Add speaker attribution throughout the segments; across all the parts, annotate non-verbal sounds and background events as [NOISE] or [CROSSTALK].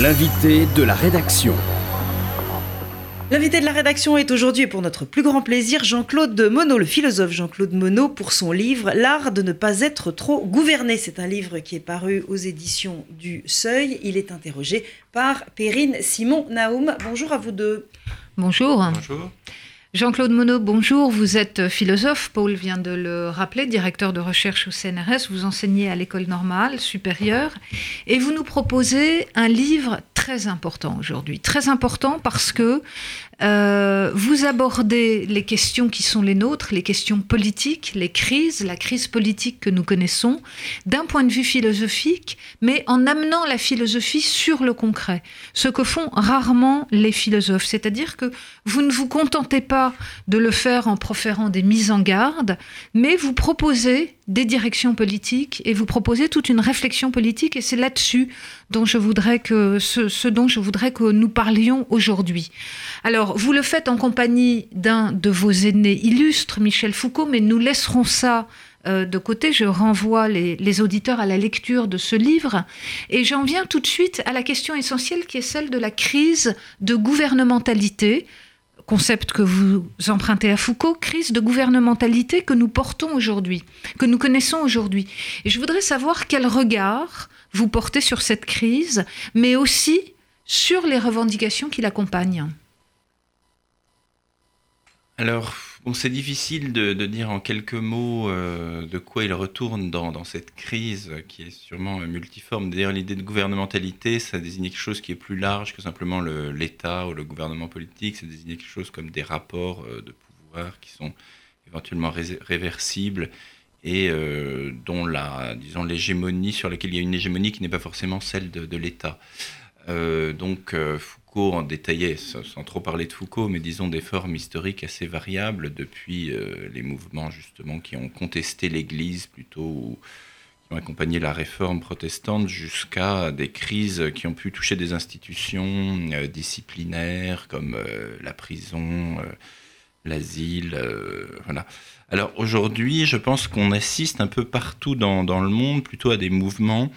Speaker 1: L'invité de la rédaction.
Speaker 2: L'invité de la rédaction est aujourd'hui, pour notre plus grand plaisir, Jean-Claude Monod, le philosophe Jean-Claude Monod, pour son livre L'art de ne pas être trop gouverné. C'est un livre qui est paru aux éditions du Seuil. Il est interrogé par Perrine Simon Naoum. Bonjour à vous deux.
Speaker 3: Bonjour.
Speaker 4: Bonjour.
Speaker 3: Jean-Claude Monod, bonjour. Vous êtes philosophe, Paul vient de le rappeler, directeur de recherche au CNRS. Vous enseignez à l'école normale supérieure et vous nous proposez un livre très important aujourd'hui. Très important parce que euh, vous abordez les questions qui sont les nôtres, les questions politiques, les crises, la crise politique que nous connaissons, d'un point de vue philosophique, mais en amenant la philosophie sur le concret. Ce que font rarement les philosophes. C'est-à-dire que vous ne vous contentez pas de le faire en proférant des mises en garde, mais vous proposez des directions politiques et vous proposez toute une réflexion politique et c'est là-dessus dont je voudrais que ce, ce, dont je voudrais que nous parlions aujourd'hui. Alors, vous le faites en compagnie d'un de vos aînés illustres, Michel Foucault, mais nous laisserons ça euh, de côté. Je renvoie les, les, auditeurs à la lecture de ce livre et j'en viens tout de suite à la question essentielle qui est celle de la crise de gouvernementalité concept que vous empruntez à Foucault, crise de gouvernementalité que nous portons aujourd'hui, que nous connaissons aujourd'hui. Et je voudrais savoir quel regard vous portez sur cette crise, mais aussi sur les revendications qui l'accompagnent.
Speaker 4: Alors, bon, c'est difficile de, de, dire en quelques mots euh, de quoi il retourne dans, dans, cette crise qui est sûrement multiforme. D'ailleurs, l'idée de gouvernementalité, ça désigne quelque chose qui est plus large que simplement l'État ou le gouvernement politique. Ça désigne quelque chose comme des rapports euh, de pouvoir qui sont éventuellement ré réversibles et euh, dont la, disons, l'hégémonie sur laquelle il y a une hégémonie qui n'est pas forcément celle de, de l'État. Euh, donc Foucault en détaillait, sans trop parler de Foucault, mais disons des formes historiques assez variables depuis euh, les mouvements justement qui ont contesté l'Église plutôt ou qui ont accompagné la réforme protestante jusqu'à des crises qui ont pu toucher des institutions euh, disciplinaires comme euh, la prison, l'asile, voilà. Alors aujourd'hui, je pense qu'on assiste un peu partout dans, dans, le monde plutôt à des mouvements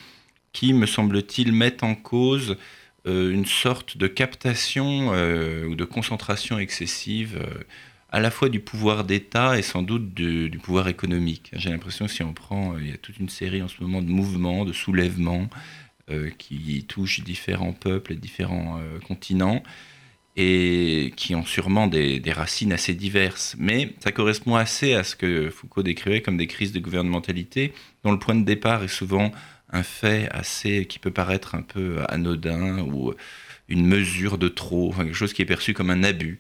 Speaker 4: qui, me semble-t-il, mettent en cause une sorte de captation euh, ou de concentration excessive euh, à la fois du pouvoir d'État et sans doute du, du pouvoir économique. J'ai l'impression que si on prend, il y a toute une série en ce moment de mouvements, de soulèvements qui touchent différents peuples et différents continents et qui ont sûrement des, des, racines assez diverses. Mais ça correspond assez à ce que Foucault décrivait comme des crises de gouvernementalité, dont le point de départ est souvent un fait assez qui peut paraître un peu anodin ou une mesure de trop, enfin, quelque chose qui est perçu comme un abus.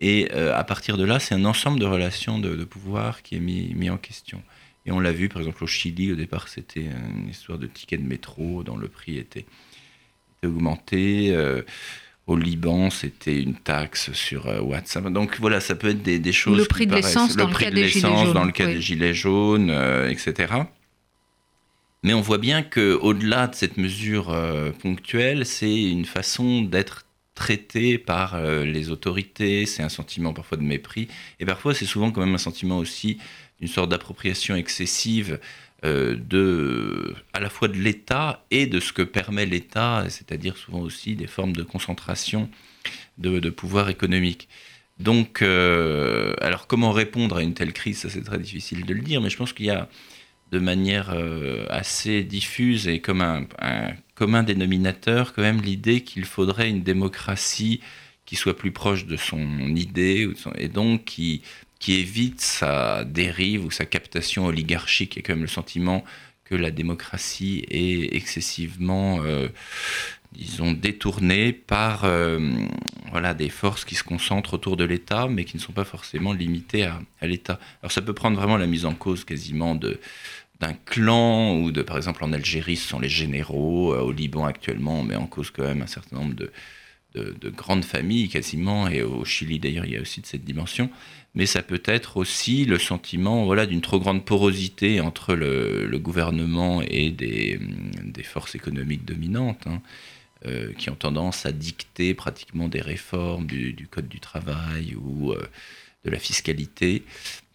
Speaker 4: Et euh, à partir de là, c'est un ensemble de relations de, de, pouvoir qui est mis, mis en question. Et on l'a vu, par exemple, au Chili, au départ, c'était une histoire de ticket de métro dont le prix était, était augmenté. Euh, au Liban, c'était une taxe sur euh, WhatsApp. Donc voilà, ça peut être des, des choses.
Speaker 3: Le prix de l'essence dans, le cas des gilets jaunes.
Speaker 4: Dans le cas
Speaker 3: oui.
Speaker 4: des gilets jaunes, etc. Mais on voit bien qu'au-delà de cette mesure euh, ponctuelle, c'est une façon d'être traité par euh, les autorités, c'est un sentiment parfois de mépris, et parfois c'est souvent quand même un sentiment aussi d'une sorte d'appropriation excessive euh, de, à la fois de l'État et de ce que permet l'État, c'est-à-dire souvent aussi des formes de concentration de, de pouvoir économique. Donc, alors comment répondre à une telle crise, ça c'est très difficile de le dire, mais je pense qu'il y a de manière euh, assez diffuse et comme un, un, commun dénominateur quand même l'idée qu'il faudrait une démocratie qui soit plus proche de son idée et donc qui, qui évite sa dérive ou sa captation oligarchique et quand même le sentiment que la démocratie est excessivement euh, disons détournée par euh, voilà des forces qui se concentrent autour de l'État mais qui ne sont pas forcément limitées à l'État. Alors ça peut prendre vraiment la mise en cause quasiment de d'un clan ou de par exemple en Algérie ce sont les généraux euh, au Liban actuellement on met en cause quand même un certain nombre de, de, de grandes familles quasiment et au Chili d'ailleurs il y a aussi de cette dimension. Mais ça peut être aussi le sentiment voilà d'une trop grande porosité entre le, gouvernement et des, des, forces économiques dominantes hein, euh, qui ont tendance à dicter pratiquement des réformes du, du code du travail ou euh, de la fiscalité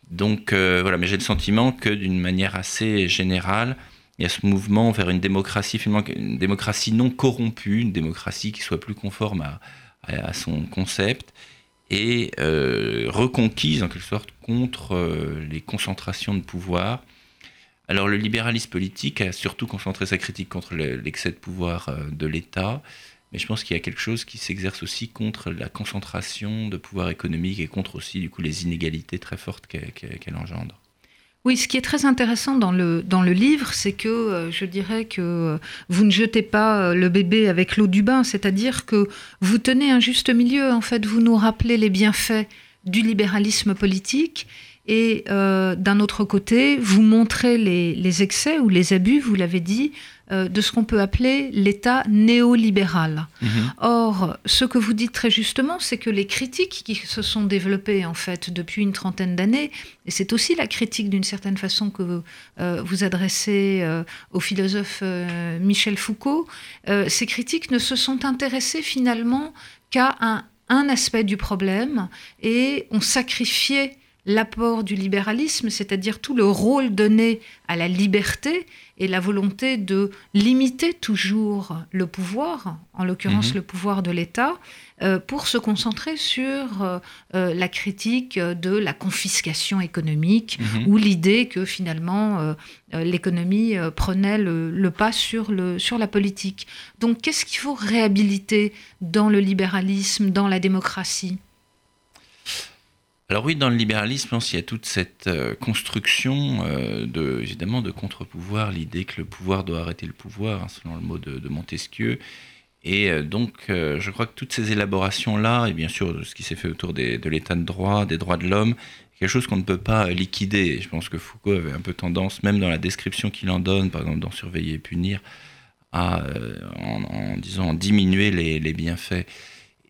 Speaker 4: donc euh, voilà, mais j'ai le sentiment que d'une manière assez générale, il y a ce mouvement vers une démocratie, non corrompue, une démocratie qui soit plus conforme à, son concept et euh, reconquise en quelque sorte contre euh, les concentrations de pouvoir. Alors le libéralisme politique a surtout concentré sa critique contre l'excès de pouvoir de l'État, mais je pense qu'il y a quelque chose qui s'exerce aussi contre la concentration de pouvoir économique et contre aussi du coup les inégalités très fortes qu'elle engendre.
Speaker 3: Oui, ce qui est très intéressant dans le, dans le livre, c'est que euh, je dirais que vous ne jetez pas euh, le bébé avec l'eau du bain, c'est-à-dire que vous tenez un juste milieu, en fait, vous nous rappelez les bienfaits du libéralisme politique et euh, d'un autre côté, vous montrez les, les, excès ou les abus, vous l'avez dit, euh, de ce qu'on peut appeler l'État néolibéral. Mhm. Or, ce que vous dites très justement, c'est que les critiques qui se sont développées en fait depuis une trentaine d'années, et c'est aussi la critique d'une certaine façon que euh, vous adressez euh, au philosophe Michel Foucault, ces critiques ne se sont intéressées finalement qu'à un, un aspect du problème et ont sacrifié l'apport du libéralisme, c'est-à-dire tout le rôle donné à la liberté et la volonté de limiter toujours le pouvoir, en l'occurrence mhm. le pouvoir de l'État, euh, pour se concentrer sur euh, euh, la critique de la confiscation économique mhm. ou l'idée que finalement l'économie prenait le, le, pas sur, le, sur la politique. Donc qu'est-ce qu'il faut réhabiliter dans le libéralisme, dans la démocratie?
Speaker 4: Alors oui, dans le libéralisme, il y a toute cette euh, construction euh, de, évidemment de contre-pouvoir, l'idée que le pouvoir doit arrêter le pouvoir, hein, selon le mot de, Montesquieu. Et euh, donc, je crois que toutes ces élaborations-là, et bien sûr ce qui s'est fait autour de l'état de droit, des droits de l'homme, quelque chose qu'on ne peut pas liquider. je pense que Foucault avait un peu tendance, même dans la description qu'il en donne, par exemple dans Surveiller et punir, à, en, disant, diminuer les bienfaits.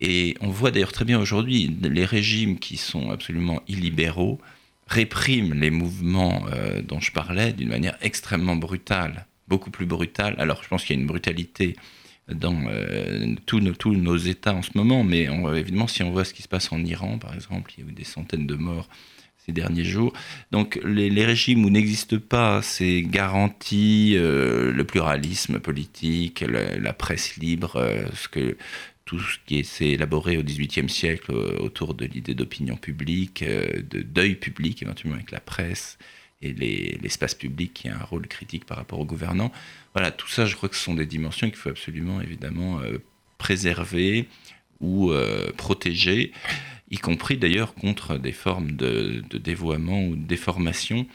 Speaker 4: Et on voit d'ailleurs très bien aujourd'hui, les régimes qui sont absolument illibéraux répriment les mouvements euh, dont je parlais d'une manière extrêmement brutale, beaucoup plus brutale. Alors je pense qu'il y a une brutalité dans euh, tous, nos, États en ce moment, mais évidemment si on voit ce qui se passe en Iran, par exemple, il y a eu des centaines de morts ces derniers jours. Donc les, régimes où n'existent pas ces garanties, euh, le pluralisme politique, la, presse libre, ce que tout ce qui s'est élaboré au XVIIIe siècle euh, autour de l'idée d'opinion publique, euh, de deuil public éventuellement avec la presse et l'espace public qui a un rôle critique par rapport aux gouvernants. Voilà, tout ça, je crois que ce sont des dimensions qu'il faut absolument évidemment euh, préserver ou protéger, y compris d'ailleurs contre des formes de, de dévoiement ou de déformation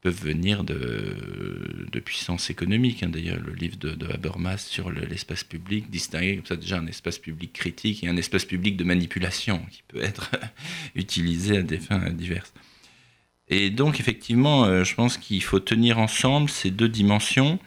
Speaker 4: peuvent venir de, de puissance économique. Hein. D'ailleurs, le livre de, Habermas sur l'espace public distingue comme ça déjà un espace public critique et un espace public de manipulation qui peut être [LAUGHS] utilisé à des fins diverses. Et donc, effectivement, euh, je pense qu'il faut tenir ensemble ces deux dimensions,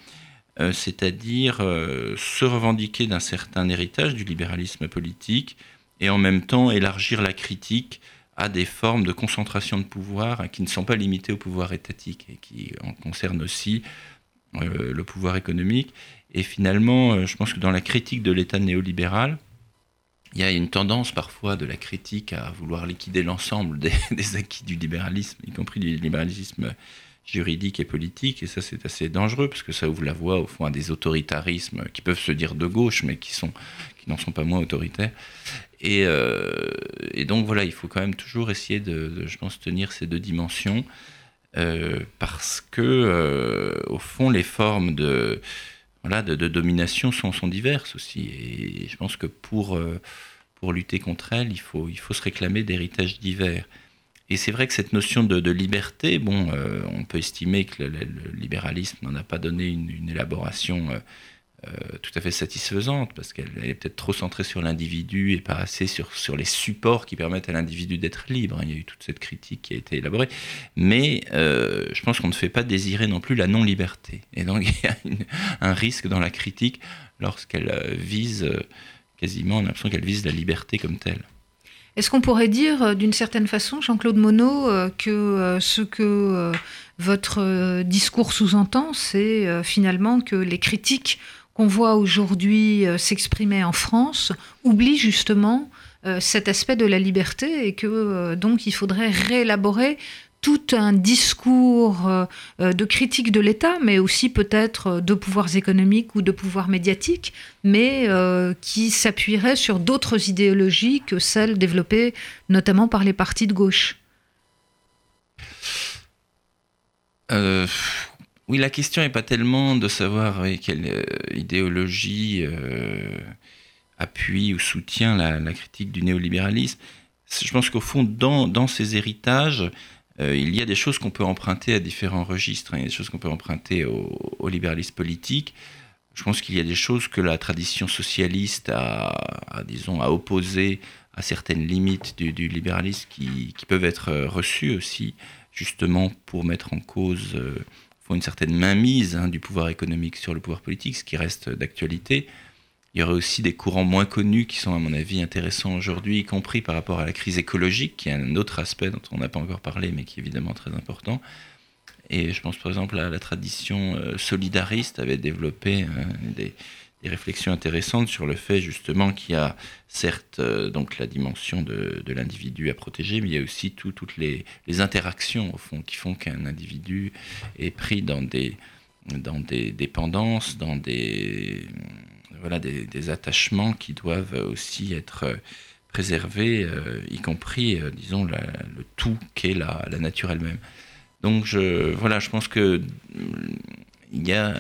Speaker 4: euh, c'est-à-dire euh, se revendiquer d'un certain héritage du libéralisme politique et en même temps élargir la critique à des formes de concentration de pouvoir hein, qui ne sont pas limitées au pouvoir étatique et qui en concernent aussi euh, le pouvoir économique. Et finalement, euh, je pense que dans la critique de l'État néolibéral, il y a une tendance parfois de la critique à vouloir liquider l'ensemble des, [LAUGHS] des, acquis du libéralisme, y compris du libéralisme juridique et politique, et ça c'est assez dangereux parce que ça ouvre la voie au fond à des autoritarismes qui peuvent se dire de gauche, mais qui qui n'en sont pas moins autoritaires. Euh, et, donc voilà, il faut quand même toujours essayer de, je pense, tenir ces deux dimensions euh, parce que, euh, au fond, les formes de, voilà, de, domination sont, sont, diverses aussi. Et je pense que pour, pour lutter contre elles, il faut, il faut se réclamer d'héritages divers. Et c'est vrai que cette notion de, liberté, bon, on peut estimer que le, libéralisme n'en a pas donné une, élaboration euh, tout à fait satisfaisante parce qu'elle est peut-être trop centrée sur l'individu et pas assez sur, les supports qui permettent à l'individu d'être libre. Il y a eu toute cette critique qui a été élaborée. Mais euh, je pense qu'on ne fait pas désirer non plus la non-liberté. Et donc [LAUGHS] il y a un risque dans la critique lorsqu'elle euh, vise quasiment, on a l'impression qu'elle vise la liberté comme telle.
Speaker 3: Est-ce qu'on pourrait dire d'une certaine façon, Jean-Claude Monod, que ce que votre discours sous-entend, c'est finalement que les critiques qu'on voit aujourd'hui euh, s'exprimer en France oublie justement euh, cet aspect de la liberté et que euh, donc il faudrait réélaborer tout un discours euh, euh, de critique de l'État, mais aussi peut-être euh, de pouvoirs économiques ou de pouvoirs médiatiques, mais qui s'appuierait sur d'autres idéologies que celles développées notamment par les partis de gauche.
Speaker 4: oui, la question n'est pas tellement de savoir quelle idéologie appuie ou soutient la, critique du néolibéralisme. Je pense qu'au fond, dans, dans ces héritages, euh, il y a des choses qu'on peut emprunter à différents registres. Hein. Il y a des choses qu'on peut emprunter au, libéralisme politique. Je pense qu'il y a des choses que la tradition socialiste a, disons, a à certaines limites du, libéralisme qui, peuvent être euh, reçues aussi, justement pour mettre en cause euh, une certaine mainmise hein, du pouvoir économique sur le pouvoir politique, ce qui reste d'actualité. Il y aurait aussi des courants moins connus qui sont, à mon avis, intéressants aujourd'hui, y compris par rapport à la crise écologique, qui est un autre aspect dont on n'a pas encore parlé, mais qui est évidemment très important. Et je pense par exemple à la tradition euh, solidariste avait développé euh, des, réflexions intéressantes sur le fait justement qu'il y a certes euh, donc la dimension de, l'individu à protéger, mais il y a aussi toutes les, interactions au fond qui font qu'un individu est pris dans des dépendances, dans des voilà, des, attachements qui doivent aussi être euh, préservés, euh, y compris, euh, disons, le tout qu'est la, nature elle-même. Donc, je, voilà, je pense que il y a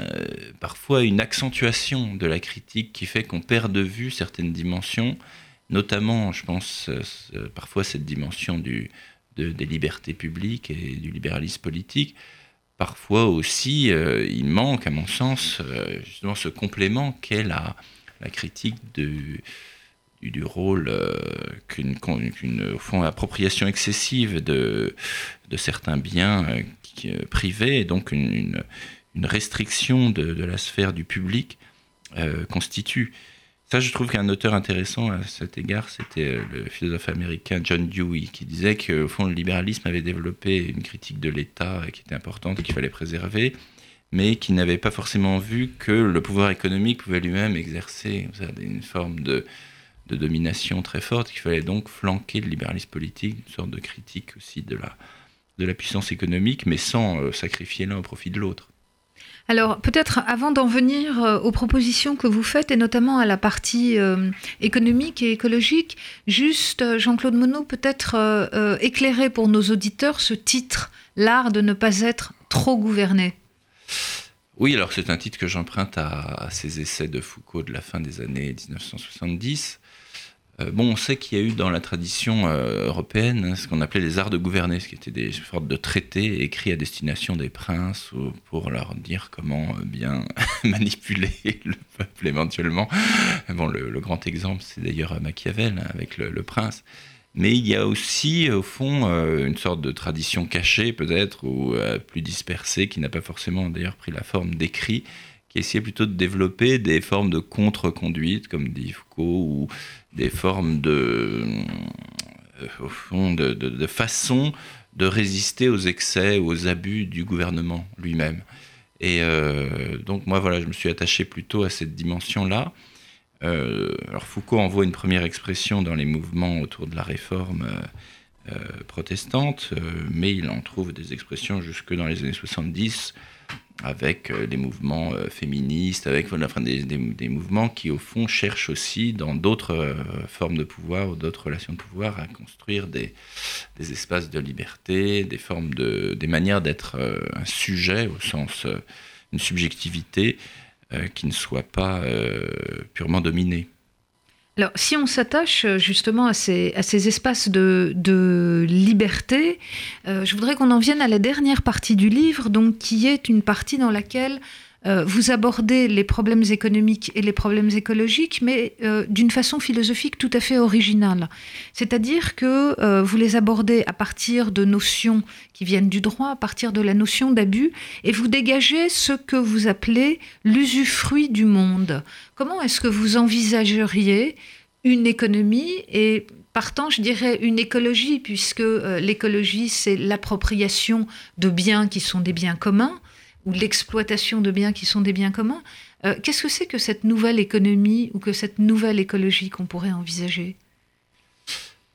Speaker 4: parfois une accentuation de la critique qui fait qu'on perd de vue certaines dimensions, notamment, je pense, parfois cette dimension du, des libertés publiques et du libéralisme politique parfois aussi, euh, il manque, à mon sens, euh, justement ce complément qu'est la, critique du, rôle euh, qu'une, fond, appropriation excessive de, certains biens privés, et donc une, restriction de, la sphère du public constitue. Ça, je trouve qu'un auteur intéressant à cet égard, c'était euh, le philosophe américain John Dewey, qui disait qu'au fond, le libéralisme avait développé une critique de l'État qui était importante et qu'il fallait préserver, mais qui n'avait pas forcément vu que le pouvoir économique pouvait lui-même exercer une forme de, domination très forte, qu'il fallait donc flanquer le libéralisme politique, une sorte de critique aussi de la, de la puissance économique, mais sans euh, sacrifier l'un au profit de l'autre.
Speaker 3: Alors peut-être avant d'en venir euh, aux propositions que vous faites et notamment à la partie euh, économique et écologique, juste euh, Jean-Claude Monod peut-être éclairer pour nos auditeurs ce titre, L'art de ne pas être trop gouverné.
Speaker 4: Oui, alors c'est un titre que j'emprunte à, ces essais de Foucault de la fin des années 1970 euh, bon, on sait qu'il y a eu dans la tradition euh, européenne hein, ce qu'on appelait les arts de gouverner, ce qui étaient des sortes de traités écrits à destination des princes pour leur dire comment euh, bien [LAUGHS] manipuler le peuple éventuellement. Bon, le, grand exemple, c'est d'ailleurs Machiavel hein, avec le, prince. Mais il y a aussi, au fond, une sorte de tradition cachée, peut-être, ou plus dispersée, qui n'a pas forcément d'ailleurs pris la forme d'écrit, qui essayait plutôt de développer des formes de contre-conduite, comme dit Foucault, ou des formes de, euh, au fond, de, façon de résister aux excès ou aux abus du gouvernement lui-même. Et euh, donc moi, voilà, je me suis attaché plutôt à cette dimension-là. Euh, alors Foucault envoie une première expression dans les mouvements autour de la réforme protestante, mais il en trouve des expressions jusque dans les années 70 avec euh, des mouvements euh, féministes, avec des, des, mouvements qui, au fond, cherchent aussi, dans d'autres euh, formes de pouvoir ou d'autres relations de pouvoir, à construire des, des, espaces de liberté, des formes de, des manières d'être un sujet au sens une subjectivité qui ne soit pas purement dominée.
Speaker 3: Alors, si on s'attache euh, justement à ces, espaces de, de liberté, euh, je voudrais qu'on en vienne à la dernière partie du livre, donc qui est une partie dans laquelle euh, vous abordez les problèmes économiques et les problèmes écologiques, mais euh, d'une façon philosophique tout à fait originale. C'est-à-dire que euh, vous les abordez à partir de notions qui viennent du droit, à partir de la notion d'abus, et vous dégagez ce que vous appelez l'usufruit du monde. Comment est-ce que vous envisageriez une économie et partant, je dirais, une écologie, puisque l'écologie, c'est l'appropriation de biens qui sont des biens communs, ou l'exploitation de biens qui sont des biens communs. Euh, qu'est-ce que c'est que cette nouvelle économie ou que cette nouvelle écologie qu'on pourrait envisager?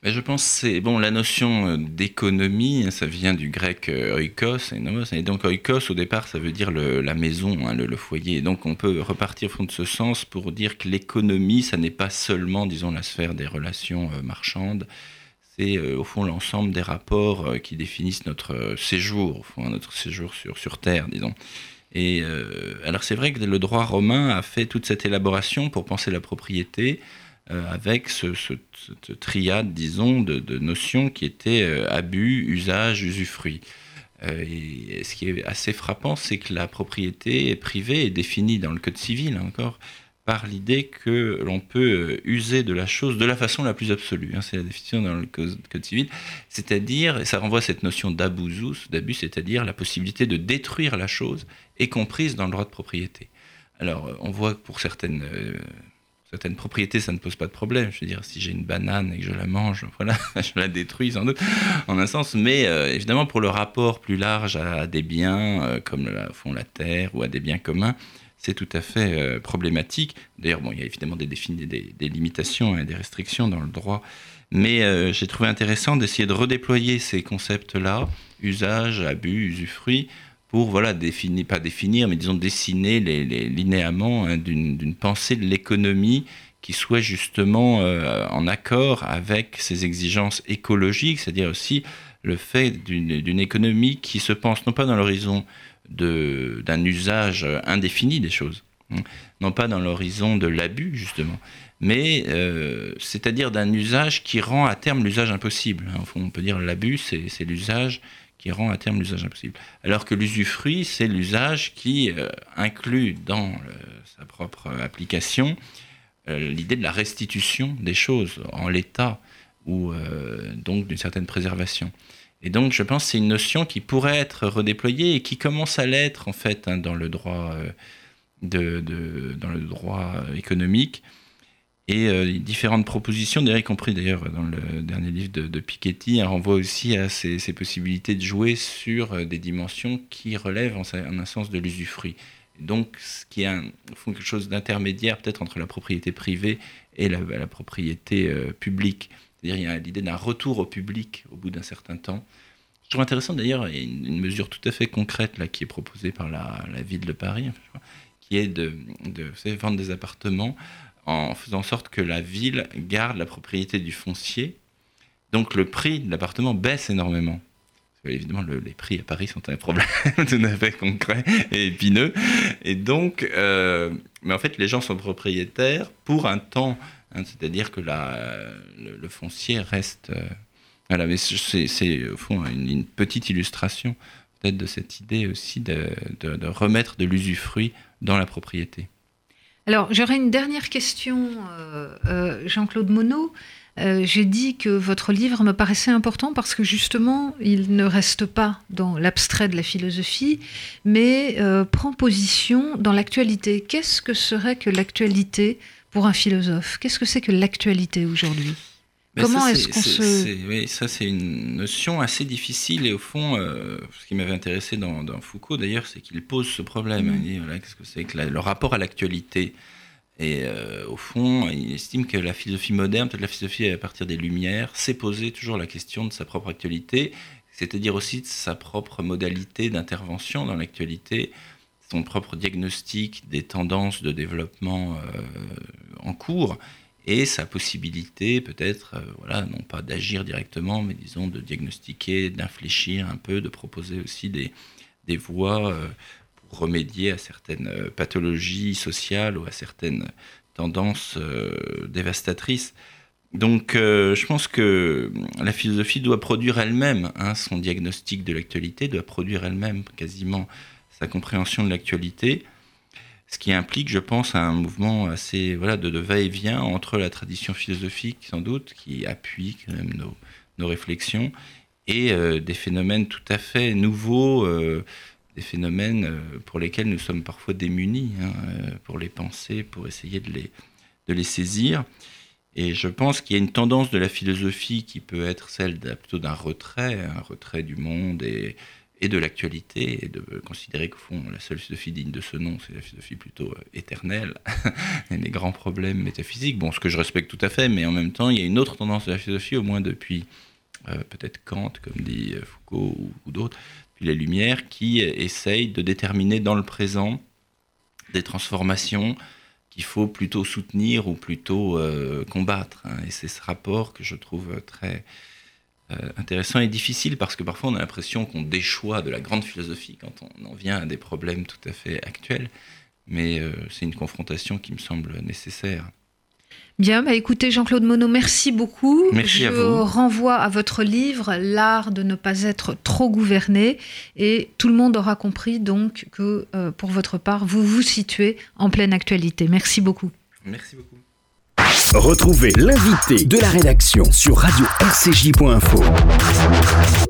Speaker 4: Mais je pense c'est bon la notion euh, d'économie, hein, ça vient du grec euh, oikos et nomos, donc oikos au départ ça veut dire le, la maison, hein, le, foyer. donc on peut repartir fond de ce sens pour dire que l'économie, ça n'est pas seulement, disons, la sphère des relations marchandes, c'est au fond l'ensemble des rapports qui définissent notre séjour, au fond, notre séjour sur, sur Terre, disons. Et alors c'est vrai que le droit romain a fait toute cette élaboration pour penser la propriété euh, avec ce, triade, disons, de, notions qui étaient euh, abus, usage, usufruit. Euh, et ce qui est assez frappant, c'est que la propriété privée est définie dans le Code civil, encore, par l'idée que l'on peut user de la chose de la façon la plus absolue. Hein, c'est la définition dans le Code, civil. C'est-à-dire, ça renvoie à cette notion d'abusus, d'abus, c'est-à-dire la possibilité de détruire la chose, y comprise dans le droit de propriété. Alors, on voit que pour certaines certaines propriétés, ça ne pose pas de problème. Je veux dire, si j'ai une banane et que je la mange, [LAUGHS] voilà, je la détruis sans doute, en un sens. Mais euh, évidemment, pour le rapport plus large à, des biens, euh, comme la, fond la terre, ou à des biens communs, c'est tout à fait euh, problématique. D'ailleurs, bon, il y a évidemment des, des, limitations et des restrictions dans le droit. Mais j'ai trouvé intéressant d'essayer de redéployer ces concepts-là, usage, abus, usufruit, pour voilà définir, pas définir, mais disons dessiner les, linéaments hein, d'une pensée de l'économie qui soit justement euh, en accord avec ces exigences écologiques, c'est-à-dire aussi le fait d'une économie qui se pense non pas dans l'horizon d'un usage indéfini des choses, hein, non pas dans l'horizon de l'abus justement, mais euh, c'est-à-dire d'un usage qui rend à terme l'usage impossible. Hein. On peut dire l'abus, c'est l'usage qui rend à terme l'usage impossible. Alors que l'usufruit, c'est l'usage qui euh, inclut dans sa propre application euh, l'idée de la restitution des choses en l'état ou euh, donc d'une certaine préservation. Et donc je pense que c'est une notion qui pourrait être redéployée et qui commence à l'être en fait hein, dans le droit le droit économique et euh, différentes propositions, y compris d'ailleurs dans le dernier livre de, Piketty, un renvoie aussi à ces, possibilités de jouer sur euh, des dimensions qui relèvent en, un sens de l'usufruit. Donc, ce qui est un, quelque chose d'intermédiaire peut-être entre la propriété privée et la, propriété euh, publique. C'est-à-dire il y a l'idée d'un retour au public au bout d'un certain temps. Je trouve intéressant d'ailleurs, il y a une, mesure tout à fait concrète là, qui est proposée par la, ville de Paris, qui est de, de vendre des appartements en faisant en sorte que la ville garde la propriété du foncier. Donc le prix de l'appartement baisse énormément. évidemment, les prix à Paris sont un problème [LAUGHS] tout à fait concret et épineux. Et donc, euh, mais en fait, les gens sont propriétaires pour un temps. Hein, c'est-à-dire que le, foncier reste. Euh, c'est au fond une, petite illustration peut-être de cette idée aussi de remettre de l'usufruit dans la propriété.
Speaker 3: Alors, j'aurais une dernière question, euh, euh, Jean-Claude Monod. Euh, j'ai dit que votre livre me paraissait important parce que justement, il ne reste pas dans l'abstrait de la philosophie, mais prend position dans l'actualité. Qu'est-ce que serait que l'actualité pour un philosophe Qu'est-ce que c'est que l'actualité aujourd'hui?
Speaker 4: Comment est-ce qu'on se... Oui, ça c'est une notion assez difficile et au fond, euh, ce qui m'avait intéressé dans, Foucault d'ailleurs, c'est qu'il pose ce problème. Mm. Il dit, voilà, qu'est-ce que c'est que le rapport à l'actualité? Et euh, au fond, il estime que la philosophie moderne, peut-être la philosophie à partir des Lumières, s'est posé toujours la question de sa propre actualité, c'est-à-dire aussi de sa propre modalité d'intervention dans l'actualité, son propre diagnostic des tendances de développement euh, en cours et sa possibilité peut-être, euh, voilà, non pas d'agir directement, mais disons de diagnostiquer, d'infléchir un peu, de proposer aussi des, des voies euh, pour remédier à certaines euh, pathologies sociales ou à certaines tendances dévastatrices. Donc je pense que la philosophie doit produire elle-même hein, son diagnostic de l'actualité, doit produire elle-même quasiment sa compréhension de l'actualité ce qui implique, je pense, un mouvement assez voilà, de, va-et-vient entre la tradition philosophique, sans doute, qui appuie quand même nos, nos réflexions, et euh, des phénomènes tout à fait nouveaux, euh, des phénomènes euh, pour lesquels nous sommes parfois démunis, hein, pour les penser, pour essayer de les, de les saisir. Et je pense qu'il y a une tendance de la philosophie qui peut être celle plutôt d'un retrait, un retrait du monde et, et de l'actualité, et de considérer qu'au fond, la seule philosophie digne de ce nom, c'est la philosophie plutôt euh, éternelle, [LAUGHS] et les grands problèmes métaphysiques. Bon, ce que je respecte tout à fait, mais en même temps, il y a une autre tendance de la philosophie, au moins depuis euh, peut-être Kant, comme dit euh, Foucault ou, d'autres, puis les Lumières, qui essayent de déterminer dans le présent des transformations qu'il faut plutôt soutenir ou plutôt combattre. Hein. Et c'est ce rapport que je trouve très intéressant et difficile parce que parfois on a l'impression qu'on déchoit de la grande philosophie quand on en vient à des problèmes tout à fait actuels. Mais euh, c'est une confrontation qui me semble nécessaire.
Speaker 3: Bien, bah écoutez Jean-Claude Monod, merci beaucoup.
Speaker 4: Merci
Speaker 3: Je
Speaker 4: à vous.
Speaker 3: renvoie à votre livre L'art de ne pas être trop gouverné et tout le monde aura compris donc que euh, pour votre part, vous vous situez en pleine actualité. Merci beaucoup.
Speaker 4: Merci beaucoup.
Speaker 1: Retrouvez l'invité de la rédaction sur radio-rcj.info.